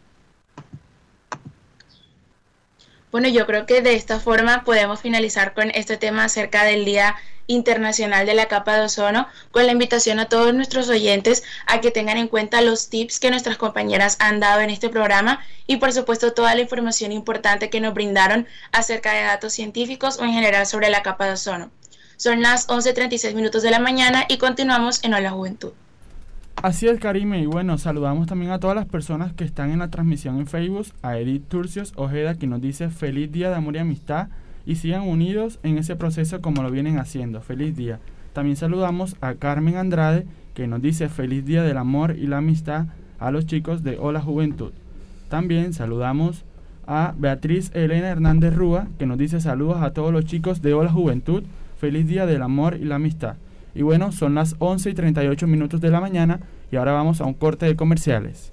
Bueno, yo creo que de esta forma podemos finalizar con este tema acerca del Día Internacional de la Capa de Ozono, con la invitación a todos nuestros oyentes a que tengan en cuenta los tips que nuestras compañeras han dado en este programa y por supuesto toda la información importante que nos brindaron acerca de datos científicos o en general sobre la capa de ozono. Son las 11.36 minutos de la mañana y continuamos en Hola Juventud. Así es, Karime. Y bueno, saludamos también a todas las personas que están en la transmisión en Facebook, a Edith Turcios Ojeda, que nos dice feliz día de amor y amistad y sigan unidos en ese proceso como lo vienen haciendo. Feliz día. También saludamos a Carmen Andrade, que nos dice feliz día del amor y la amistad a los chicos de Hola Juventud. También saludamos a Beatriz Elena Hernández Rúa, que nos dice saludos a todos los chicos de Hola Juventud. Feliz día del amor y la amistad. Y bueno, son las 11 y 38 minutos de la mañana y ahora vamos a un corte de comerciales.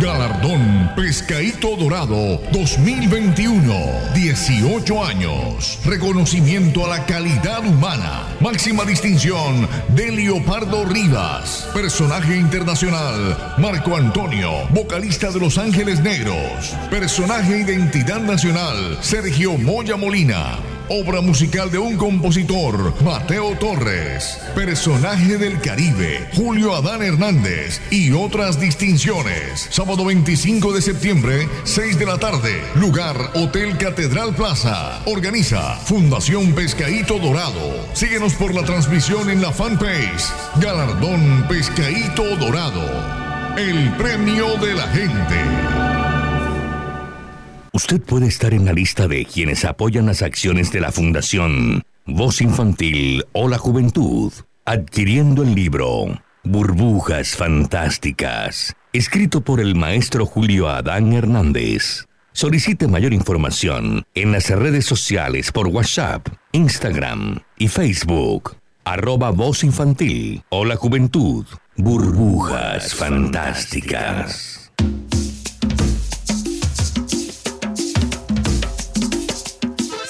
Galardón Pescadito Dorado 2021. 18 años. Reconocimiento a la calidad humana. Máxima distinción de Leopardo Rivas. Personaje internacional Marco Antonio, vocalista de Los Ángeles Negros. Personaje identidad nacional Sergio Moya Molina. Obra musical de un compositor, Mateo Torres. Personaje del Caribe, Julio Adán Hernández. Y otras distinciones. Sábado 25 de septiembre, 6 de la tarde. Lugar Hotel Catedral Plaza. Organiza Fundación Pescadito Dorado. Síguenos por la transmisión en la fanpage. Galardón Pescadito Dorado. El premio de la gente. Usted puede estar en la lista de quienes apoyan las acciones de la Fundación Voz Infantil o la Juventud, adquiriendo el libro Burbujas Fantásticas, escrito por el maestro Julio Adán Hernández. Solicite mayor información en las redes sociales por WhatsApp, Instagram y Facebook. Arroba Voz Infantil o la Juventud. Burbujas Fantásticas.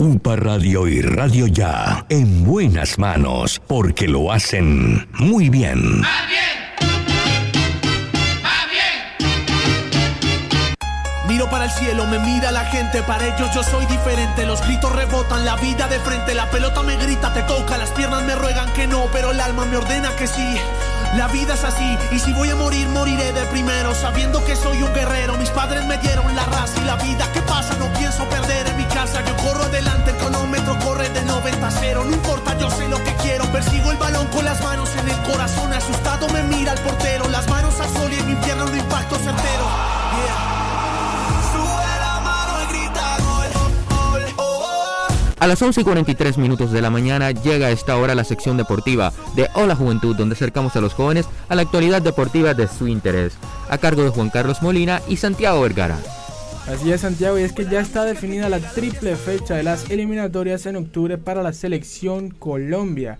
UPA Radio y Radio Ya, en buenas manos, porque lo hacen muy bien. Miro para el cielo, me mira la gente, para ellos yo soy diferente. Los gritos rebotan, la vida de frente, la pelota me grita, te toca, las piernas me ruegan que no, pero el alma me ordena que sí. La vida es así, y si voy a morir, moriré de primero, sabiendo que soy un guerrero. Mis padres me dieron la raza y la vida. ¿Qué pasa? No pienso perder en mi casa. Yo corro adelante, el cronómetro corre de 90 a 0. No importa, yo sé lo que quiero. Persigo el balón con las manos en el corazón. Asustado me mira el portero, las manos al sol y en mi pierna un impacto certero. A las 11 y 43 minutos de la mañana llega a esta hora la sección deportiva de Hola Juventud, donde acercamos a los jóvenes a la actualidad deportiva de su interés, a cargo de Juan Carlos Molina y Santiago Vergara. Así es Santiago, y es que ya está definida la triple fecha de las eliminatorias en octubre para la selección Colombia.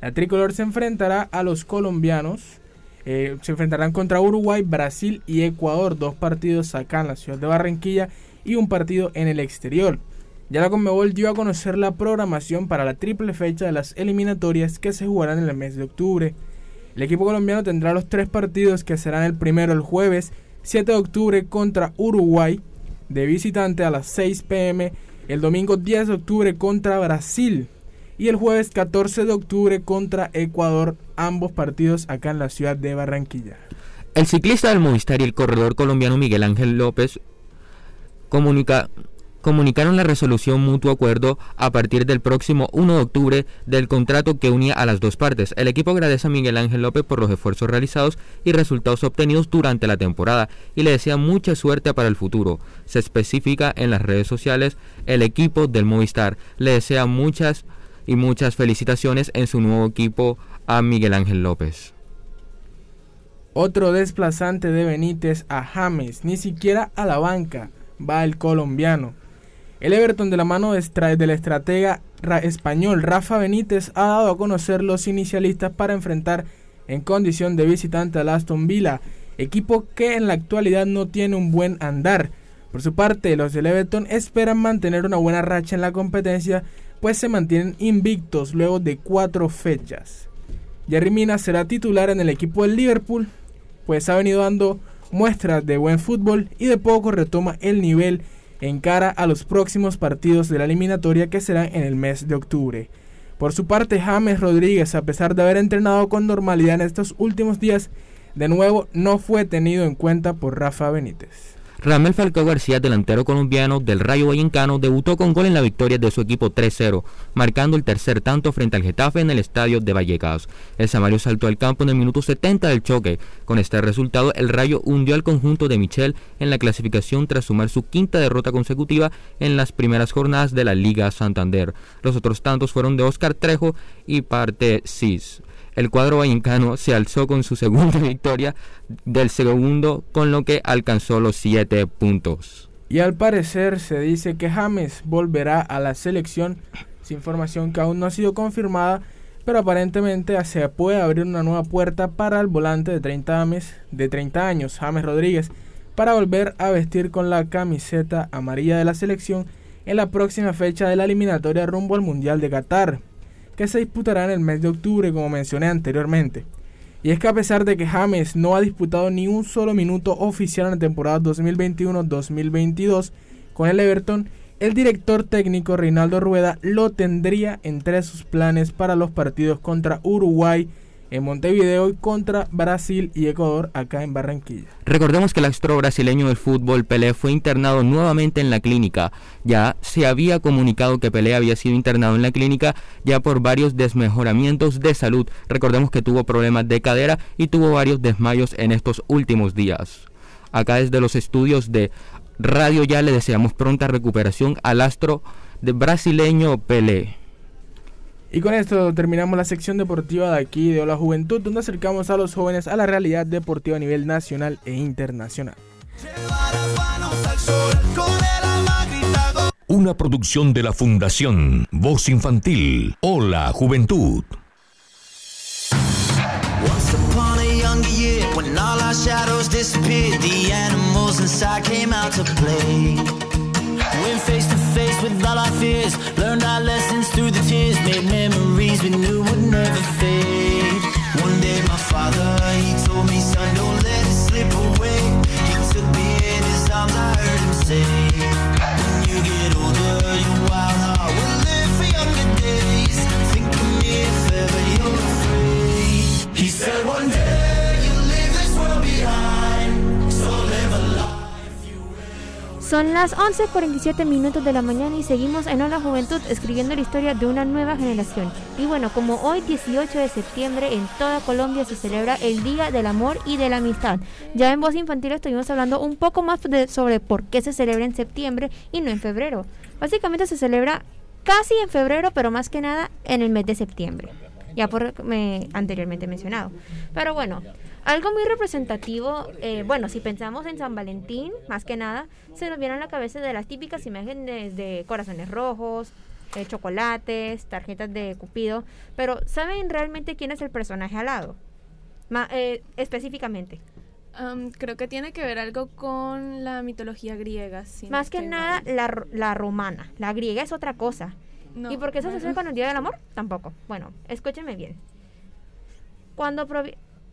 La tricolor se enfrentará a los colombianos, eh, se enfrentarán contra Uruguay, Brasil y Ecuador, dos partidos acá en la ciudad de Barranquilla y un partido en el exterior. Ya la Conmebol dio a conocer la programación para la triple fecha de las eliminatorias que se jugarán en el mes de octubre. El equipo colombiano tendrá los tres partidos que serán el primero el jueves 7 de octubre contra Uruguay de visitante a las 6 pm, el domingo 10 de octubre contra Brasil y el jueves 14 de octubre contra Ecuador, ambos partidos acá en la ciudad de Barranquilla. El ciclista del Movistar y el corredor colombiano Miguel Ángel López comunica- comunicaron la resolución mutuo acuerdo a partir del próximo 1 de octubre del contrato que unía a las dos partes. El equipo agradece a Miguel Ángel López por los esfuerzos realizados y resultados obtenidos durante la temporada y le desea mucha suerte para el futuro. Se especifica en las redes sociales, el equipo del Movistar le desea muchas y muchas felicitaciones en su nuevo equipo a Miguel Ángel López. Otro desplazante de Benítez a James, ni siquiera a la banca va el colombiano. El Everton de la mano del estratega ra- español Rafa Benítez ha dado a conocer los inicialistas para enfrentar en condición de visitante al Aston Villa, equipo que en la actualidad no tiene un buen andar. Por su parte, los del Everton esperan mantener una buena racha en la competencia, pues se mantienen invictos luego de cuatro fechas. Jerry Mina será titular en el equipo del Liverpool, pues ha venido dando muestras de buen fútbol y de poco retoma el nivel en cara a los próximos partidos de la eliminatoria que serán en el mes de octubre. Por su parte, James Rodríguez, a pesar de haber entrenado con normalidad en estos últimos días, de nuevo no fue tenido en cuenta por Rafa Benítez. Ramel Falcao García, delantero colombiano del Rayo Vallecano, debutó con gol en la victoria de su equipo 3-0, marcando el tercer tanto frente al Getafe en el estadio de Vallecas. El Samario saltó al campo en el minuto 70 del choque. Con este resultado, el Rayo hundió al conjunto de Michel en la clasificación tras sumar su quinta derrota consecutiva en las primeras jornadas de la Liga Santander. Los otros tantos fueron de Oscar Trejo y Parte Cis. El cuadro vallecano se alzó con su segunda victoria del segundo, con lo que alcanzó los 7 puntos. Y al parecer se dice que James volverá a la selección Es información que aún no ha sido confirmada, pero aparentemente se puede abrir una nueva puerta para el volante de 30, ames- de 30 años, James Rodríguez, para volver a vestir con la camiseta amarilla de la selección en la próxima fecha de la eliminatoria rumbo al Mundial de Qatar, que se disputará en el mes de octubre, como mencioné anteriormente. Y es que a pesar de que James no ha disputado ni un solo minuto oficial en la temporada 2021-2022 con el Everton, el director técnico Reinaldo Rueda lo tendría entre sus planes para los partidos contra Uruguay en Montevideo y contra Brasil y Ecuador acá en Barranquilla. Recordemos que el astro brasileño del fútbol Pelé fue internado nuevamente en la clínica. Ya se había comunicado que Pelé había sido internado en la clínica ya por varios desmejoramientos de salud. Recordemos que tuvo problemas de cadera y tuvo varios desmayos en estos últimos días. Acá desde los estudios de Radio Ya le deseamos pronta recuperación al astro de brasileño Pelé. Y con esto terminamos la sección deportiva de aquí de Hola Juventud, donde acercamos a los jóvenes a la realidad deportiva a nivel nacional e internacional. Una producción de la Fundación Voz Infantil. Hola Juventud. When face to face with all our fears, Son las 11.47 minutos de la mañana y seguimos en Hola Juventud escribiendo la historia de una nueva generación. Y bueno, como hoy 18 de septiembre en toda Colombia se celebra el Día del Amor y de la Amistad. Ya en Voz Infantil estuvimos hablando un poco más de- sobre por qué se celebra en septiembre y no en febrero. Básicamente se celebra casi en febrero, pero más que nada en el mes de septiembre. Ya por me, anteriormente mencionado. Pero bueno, algo muy representativo, eh, bueno, si pensamos en San Valentín, más que nada, se nos vienen a la cabeza de las típicas imágenes de corazones rojos, eh, chocolates, tarjetas de Cupido, pero ¿saben realmente quién es el personaje alado? Ma- eh, específicamente. Am, creo que tiene que ver algo con la mitología griega. si no Más que nada la, la romana, la griega es otra cosa. No, ¿Y por qué se bueno. asocia con el Día del Amor? Tampoco. Bueno, escúchenme bien. Cuando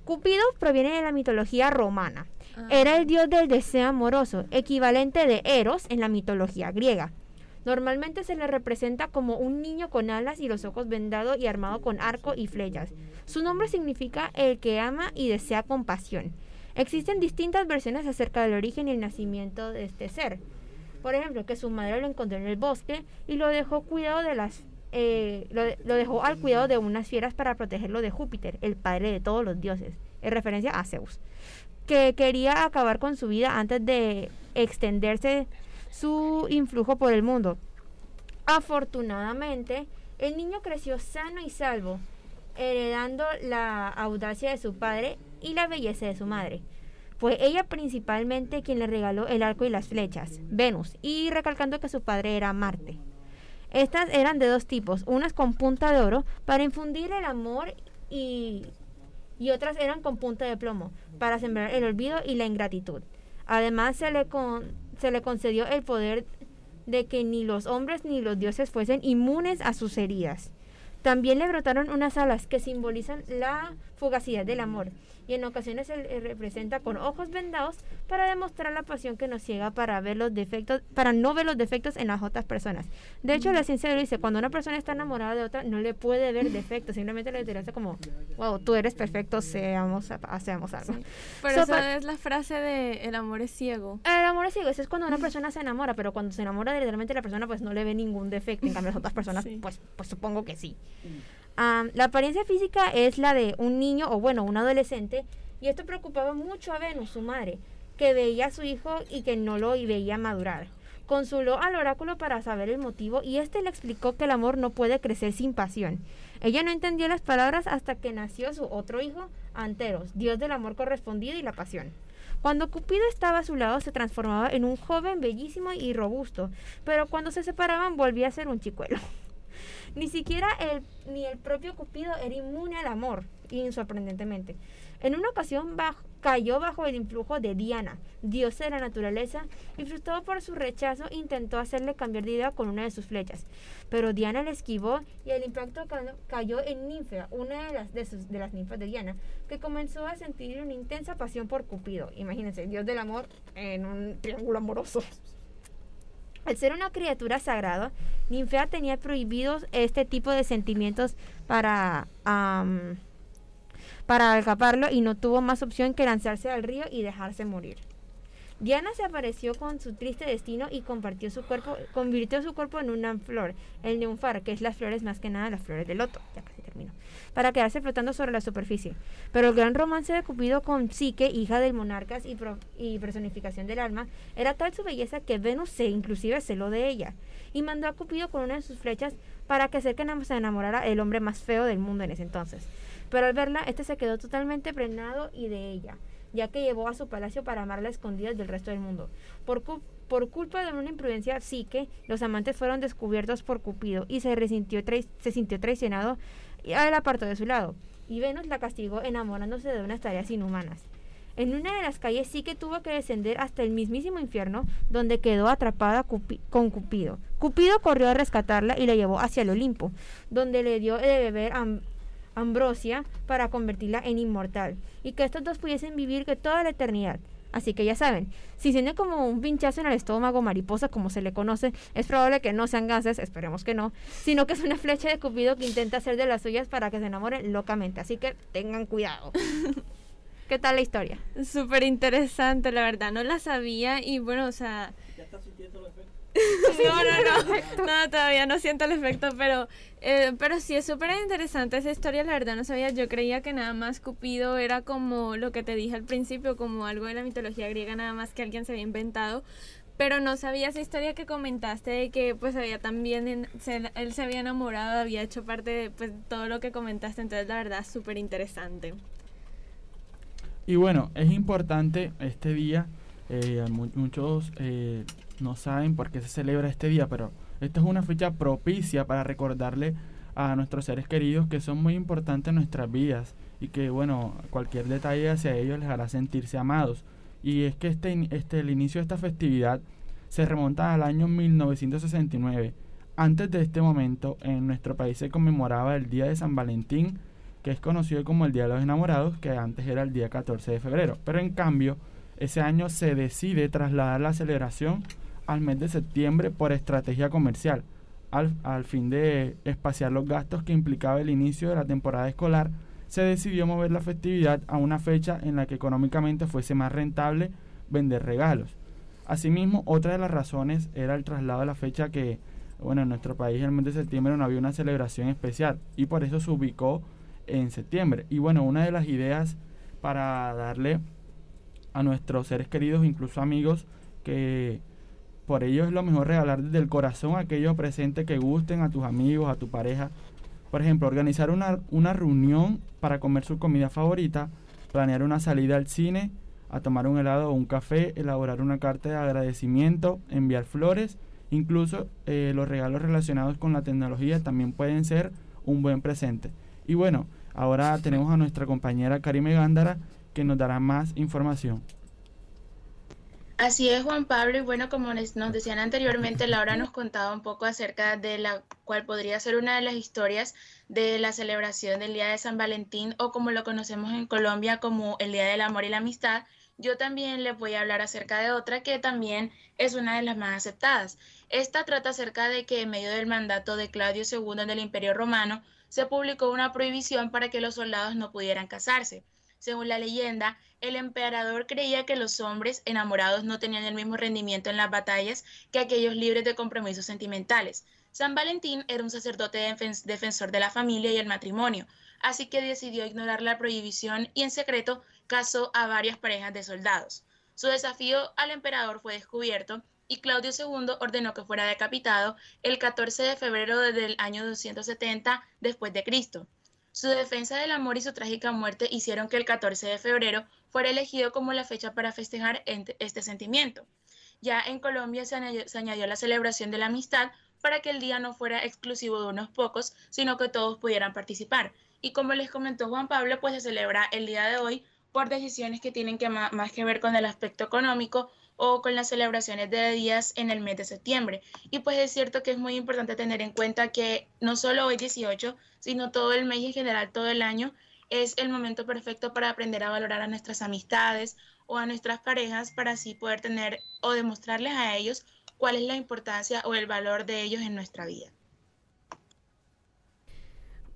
Cupido proviene de la mitología romana. Ah. Era el dios del deseo amoroso, equivalente de Eros en la mitología griega. Normalmente se le representa como un niño con alas y los ojos vendados y armado con arco y flechas. Su nombre significa el que ama y desea compasión. Existen distintas versiones acerca del origen y el nacimiento de este ser. Por ejemplo, que su madre lo encontró en el bosque y lo dejó cuidado de las eh, lo, lo dejó al cuidado de unas fieras para protegerlo de Júpiter, el padre de todos los dioses, en referencia a Zeus, que quería acabar con su vida antes de extenderse su influjo por el mundo. Afortunadamente, el niño creció sano y salvo, heredando la audacia de su padre y la belleza de su madre. Fue ella principalmente quien le regaló el arco y las flechas, Venus, y recalcando que su padre era Marte. Estas eran de dos tipos, unas con punta de oro para infundir el amor y, otras eran con punta de plomo para sembrar el olvido y la ingratitud. Además se le, con- se le concedió el poder de que ni los hombres ni los dioses fuesen inmunes a sus heridas. También le brotaron unas alas que simbolizan la fugacidad del amor y en ocasiones se le representa con ojos vendados para demostrar la pasión que nos ciega para ver los defectos, para no ver los defectos en las otras personas. De hecho, la ciencia lo dice, cuando una persona está enamorada de otra, no le puede ver defectos, simplemente le interesa como, wow, tú eres perfecto, seamos, hacemos algo. Por So, eso pa- es la frase de el amor es ciego. el amor es ciego, eso es cuando una persona se enamora, pero cuando se enamora literalmente la persona pues no le ve ningún defecto, en cambio las otras personas pues, pues supongo que sí. Am, la apariencia física es la de un niño o bueno, un adolescente y esto preocupaba mucho a Venus, su madre, que veía a su hijo y que no lo veía madurar. Consuló al oráculo para saber el motivo y este le explicó que el amor no puede crecer sin pasión. Ella no entendió las palabras hasta que nació su otro hijo, Anteros, dios del amor correspondido y la pasión. Cuando Cupido estaba a su lado se transformaba en un joven bellísimo y robusto, pero cuando se separaban volvía a ser un chicuelo. Ni siquiera el, ni el propio Cupido era inmune al amor, y. En una ocasión bajo- cayó bajo el influjo de Diana, diosa de la naturaleza, y frustrado por su rechazo intentó hacerle cambiar de idea con una de sus flechas. Pero Diana le esquivó y el impacto ca- cayó en Ninfea, una de las, de, sus- de las ninfas de Diana, que comenzó a sentir una intensa pasión por Cupido. Imagínense, dios del amor en un triángulo amoroso. Al ser una criatura sagrada, Ninfea tenía prohibidos este tipo de sentimientos para, am, para y no tuvo más opción que lanzarse al río y dejarse morir. Diana se apareció con su triste destino y compartió su cuerpo, convirtió su cuerpo en una flor, el neunfar, que es las flores más que nada las flores de loto, ya casi termino, para quedarse flotando sobre la superficie. Pero el gran romance de Cupido con Psique, hija del monarcas y, pro- y personificación del alma, era tal su belleza que Venus se inclusive celó de ella y mandó a Cupido con una de sus flechas para que hacer que enam- se enamorara el hombre más feo del mundo en ese entonces. Pero al verla, este se quedó totalmente prenado y de ella, ya que llevó a su palacio para amarla a escondidas del resto del mundo. Por, cu- por culpa de una imprudencia psique, los amantes fueron descubiertos por Cupido y se, sintió traicionado y a él apartó de su lado. Y Venus la castigó enamorándose de unas tareas inhumanas. En una de las calles sí que tuvo que descender hasta el mismísimo infierno, donde quedó atrapada con Cupido. Cupido corrió a rescatarla y la llevó hacia el Olimpo, donde le dio de beber am- ambrosia para convertirla en inmortal, y que estos dos pudiesen vivir que toda la eternidad. Así que ya saben, si tiene como un pinchazo en el estómago, mariposa como se le conoce, es probable que no sean gases, esperemos que no, sino que es una flecha de Cupido que intenta hacer de las suyas para que se enamoren locamente. Así que tengan cuidado. ¿Qué tal la historia? Súper interesante, la verdad, no la sabía y bueno, o sea... No, no, no, no, todavía no siento el efecto, pero, eh, pero sí es súper interesante esa historia, la verdad no sabía, yo creía que nada más Cupido era como lo que te dije al principio, como algo de la mitología griega, nada más que alguien se había inventado, pero no sabía esa historia que comentaste de que pues había también, en- se- él se había enamorado, había hecho parte de pues todo lo que comentaste, entonces la verdad súper interesante. Y bueno, es importante este día, eh, mu- muchos eh, no saben por qué se celebra este día, pero esta es una fecha propicia para recordarle a nuestros seres queridos que son muy importantes en nuestras vidas y que bueno, cualquier detalle hacia ellos les hará sentirse amados. Y es que este, este, el inicio de esta festividad se remonta al año 1969. Antes de este momento, en nuestro país se conmemoraba el Día de San Valentín, que es conocido como el Día de los Enamorados, que antes era el día 14 de febrero. Pero en cambio, ese año se decide trasladar la celebración al mes de septiembre por estrategia comercial, al, al fin de espaciar los gastos que implicaba el inicio de la temporada escolar, se decidió mover la festividad a una fecha en la que económicamente fuese más rentable vender regalos. Asimismo, otra de las razones era el traslado de la fecha que, bueno, en nuestro país el mes de septiembre no había una celebración especial y por eso se ubicó en septiembre. Y bueno, una de las ideas para darle a nuestros seres queridos, incluso amigos, que por ello es lo mejor regalar desde el corazón aquellos presentes que gusten a tus amigos, a tu pareja. Por ejemplo, organizar una, una reunión para comer su comida favorita, planear una salida al cine, a tomar un helado o un café, elaborar una carta de agradecimiento, enviar flores, incluso eh, los regalos relacionados con la tecnología también pueden ser un buen presente. Y bueno, ahora tenemos a nuestra compañera Karime Gándara que nos dará más información. Así es, Juan Pablo, y bueno, como nos decían anteriormente, Laura nos contaba un poco acerca de la cual podría ser una de las historias de la celebración del Día de San Valentín o como lo conocemos en Colombia como el Día del Amor y la Amistad. Yo también les voy a hablar acerca de otra que también es una de las más aceptadas. Esta trata acerca de que en medio del mandato de Claudio II del Imperio Romano se publicó una prohibición para que los soldados no pudieran casarse. Según la leyenda, el emperador creía que los hombres enamorados no tenían el mismo rendimiento en las batallas que aquellos libres de compromisos sentimentales. San Valentín era un sacerdote defen- defensor de la familia y el matrimonio, así que decidió ignorar la prohibición y en secreto casó a varias parejas de soldados. Su desafío al emperador fue descubierto y Claudio II ordenó que fuera decapitado el 14 de febrero del año 270 después de Cristo. Su defensa del amor y su trágica muerte hicieron que el 14 de febrero fuera elegido como la fecha para festejar este sentimiento. Ya en Colombia se añadió la celebración de la amistad para que el día no fuera exclusivo de unos pocos, sino que todos pudieran participar. Y como les comentó Juan Pablo, pues se celebra el día de hoy por decisiones que tienen que más que ver con el aspecto económico o con las celebraciones de días en el mes de septiembre. Y pues es cierto que es muy importante tener en cuenta que no solo hoy 18, sino todo el mes y en general todo el año es el momento perfecto para aprender a valorar a nuestras amistades o a nuestras parejas para así poder tener o demostrarles a ellos cuál es la importancia o el valor de ellos en nuestra vida.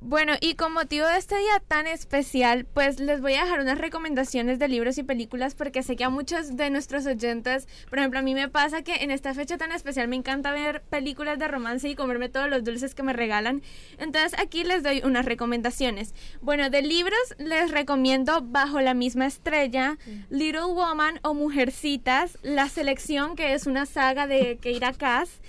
Bueno, y con motivo de este día tan especial, pues les voy a dejar unas recomendaciones de libros y películas porque sé que a muchos de nuestros oyentes, por ejemplo, a mí me pasa que en esta fecha tan especial me encanta ver películas de romance y comerme todos los dulces que me regalan. Entonces aquí les doy unas recomendaciones. Bueno, de libros les recomiendo Bajo la misma estrella, Little Woman o Mujercitas, La Selección, que es una saga de Keira Cass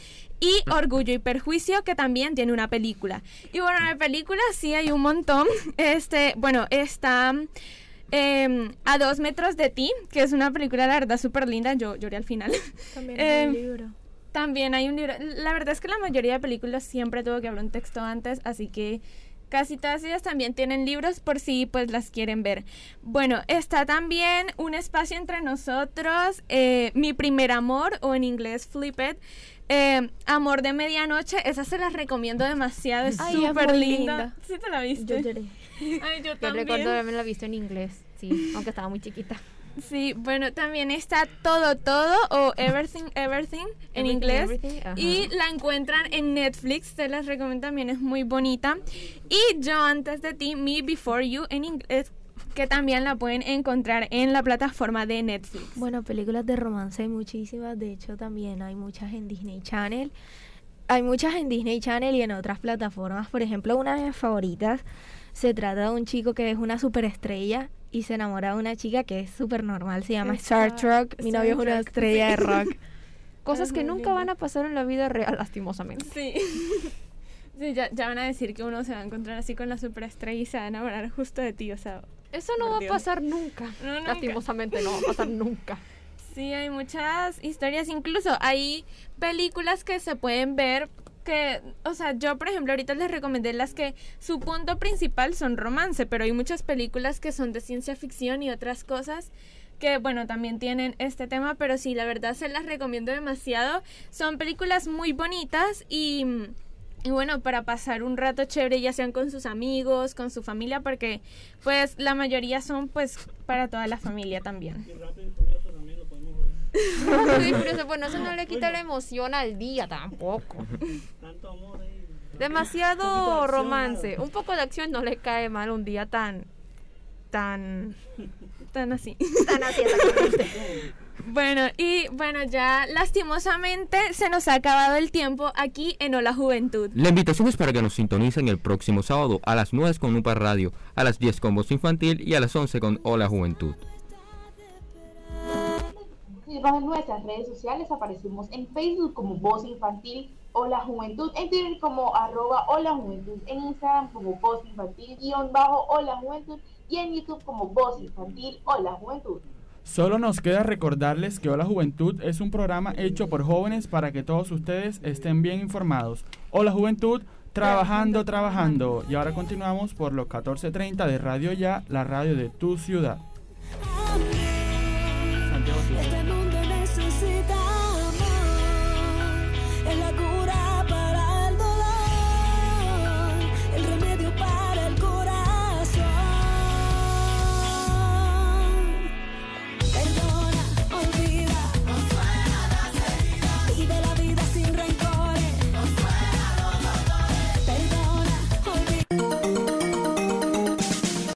y Orgullo y Perjuicio, que también tiene una película. Y bueno, de películas sí hay un montón. Este, bueno, está em, A dos metros de ti, que es una película, la verdad, súper linda. Yo lloré al final. También hay un Em, libro. También hay un libro. La verdad es que la mayoría de películas siempre tuvo que hablar un texto antes, así que casi todas ellas también tienen libros por si pues las quieren ver. Bueno, está también Un espacio entre nosotros, eh, Mi primer amor o en inglés Flip It. eh, Amor de medianoche, esa se las recomiendo demasiado, es súper linda. linda. ¿Sí te la viste? Yo lloré. Ay, yo Yo también. recuerdo haberme la visto en inglés, sí, aunque estaba muy chiquita. Sí, bueno, también está Todo Todo o Everything Everything en Everything, inglés. Everything, y la encuentran en Netflix, se las recomiendo también, es muy bonita. Y Yo Antes de Ti, Me Before You en inglés, que también la pueden encontrar en la plataforma de Netflix. Bueno, películas de romance hay muchísimas. De hecho, también hay muchas en Disney Channel. Hay muchas en Disney Channel y en otras plataformas. Por ejemplo, una de mis favoritas se trata de un chico que es una superestrella y se enamora de una chica que es súper normal. Se llama Star Star- Trek. Mi Star novio es una estrella de rock. Cosas que nunca van a pasar en la vida real, lastimosamente. Sí. Sí, ya, ya van a decir que uno se va a encontrar así con la superestrella y se va a enamorar justo de ti, o sea... Eso no va a pasar nunca. No, nunca. Lastimosamente no va a pasar nunca. Sí, hay muchas historias, incluso hay películas que se pueden ver que, o sea, yo por ejemplo ahorita les recomendé las que su punto principal son romance, pero hay muchas películas que son de ciencia ficción y otras cosas que bueno, también tienen este tema, pero sí, la verdad se las recomiendo demasiado. Son películas muy bonitas y y bueno, para pasar un rato chévere, ya sean con sus amigos, con su familia, porque pues la mayoría son pues para toda la familia también. Sí, pero eso, bueno, eso no le quita la emoción al día tampoco. Demasiado romance. Un poco de acción no le cae mal un día tan. tan. Tan así. tan así, exactamente. Bueno, y bueno, ya lastimosamente se nos ha acabado el tiempo aquí en Hola Juventud. La invitación es para que nos sintonicen el próximo sábado a las 9 con UPA Radio, a las 10 con Voz Infantil y a las 11 con Hola Juventud. Síganos en nuestras redes sociales, aparecemos en Facebook como Voz Infantil o La Juventud, en Twitter como arroba o La Juventud, en Instagram como Voz Infantil guion bajo o La Juventud y en YouTube como Voz Infantil o La Juventud. Solo nos queda recordarles que Hola Juventud es un programa hecho por jóvenes para que todos ustedes estén bien informados. Hola Juventud, trabajando, trabajando. Y ahora continuamos por los 14.30 de Radio Ya, la radio de tu ciudad. Santiago, tú.